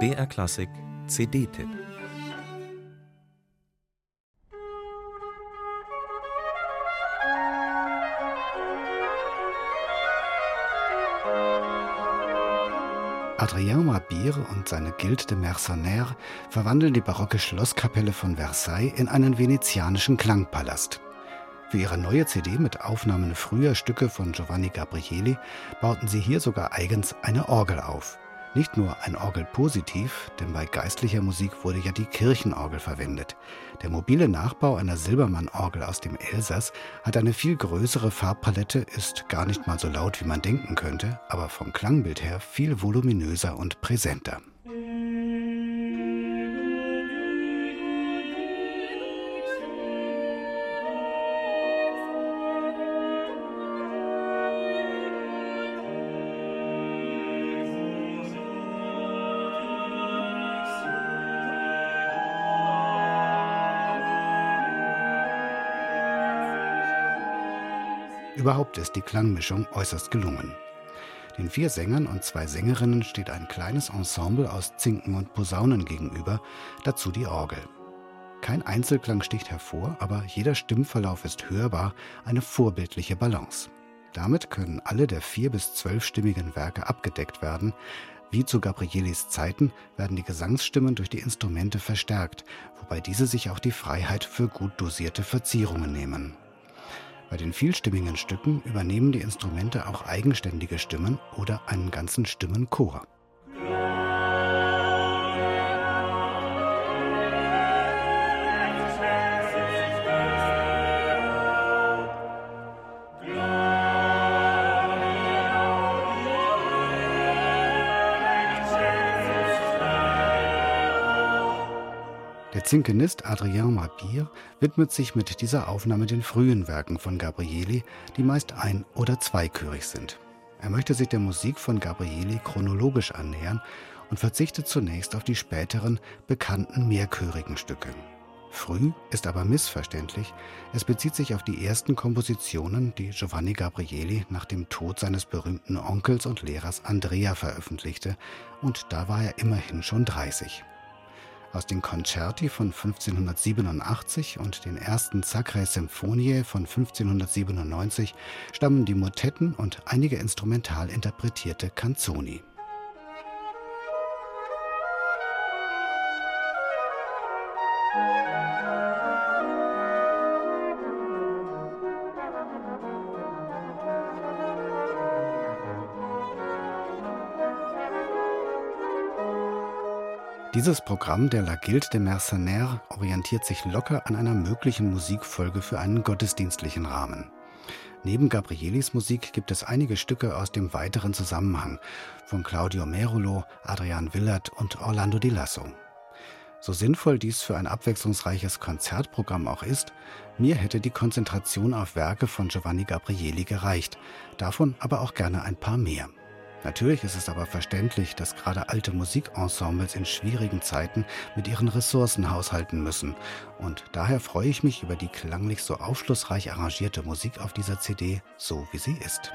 BR Klassik CD-Tipp Adrien Mabir und seine Guilde de Mercenaires verwandeln die barocke Schlosskapelle von Versailles in einen venezianischen Klangpalast. Für ihre neue CD mit Aufnahmen früher Stücke von Giovanni Gabrieli bauten sie hier sogar eigens eine Orgel auf. Nicht nur ein Orgelpositiv, denn bei geistlicher Musik wurde ja die Kirchenorgel verwendet. Der mobile Nachbau einer Silbermann-Orgel aus dem Elsass hat eine viel größere Farbpalette, ist gar nicht mal so laut, wie man denken könnte, aber vom Klangbild her viel voluminöser und präsenter. Überhaupt ist die Klangmischung äußerst gelungen. Den vier Sängern und zwei Sängerinnen steht ein kleines Ensemble aus Zinken und Posaunen gegenüber, dazu die Orgel. Kein Einzelklang sticht hervor, aber jeder Stimmverlauf ist hörbar, eine vorbildliche Balance. Damit können alle der vier bis zwölfstimmigen Werke abgedeckt werden. Wie zu Gabrielis Zeiten werden die Gesangsstimmen durch die Instrumente verstärkt, wobei diese sich auch die Freiheit für gut dosierte Verzierungen nehmen. Bei den vielstimmigen Stücken übernehmen die Instrumente auch eigenständige Stimmen oder einen ganzen Stimmenchor. Zinkenist Adrien Mabir widmet sich mit dieser Aufnahme den frühen Werken von Gabrieli, die meist ein- oder zweichörig sind. Er möchte sich der Musik von Gabrieli chronologisch annähern und verzichtet zunächst auf die späteren, bekannten mehrchörigen Stücke. Früh ist aber missverständlich. Es bezieht sich auf die ersten Kompositionen, die Giovanni Gabrieli nach dem Tod seines berühmten Onkels und Lehrers Andrea veröffentlichte, und da war er immerhin schon 30. Aus den Concerti von 1587 und den ersten Sacre Symphonie von 1597 stammen die Motetten und einige instrumental interpretierte Canzoni. Dieses Programm der La Guilde des Mercenaires orientiert sich locker an einer möglichen Musikfolge für einen gottesdienstlichen Rahmen. Neben Gabrielis Musik gibt es einige Stücke aus dem weiteren Zusammenhang von Claudio Merulo, Adrian Willert und Orlando Di Lasso. So sinnvoll dies für ein abwechslungsreiches Konzertprogramm auch ist, mir hätte die Konzentration auf Werke von Giovanni Gabrieli gereicht, davon aber auch gerne ein paar mehr. Natürlich ist es aber verständlich, dass gerade alte Musikensembles in schwierigen Zeiten mit ihren Ressourcen haushalten müssen. Und daher freue ich mich über die klanglich so aufschlussreich arrangierte Musik auf dieser CD, so wie sie ist.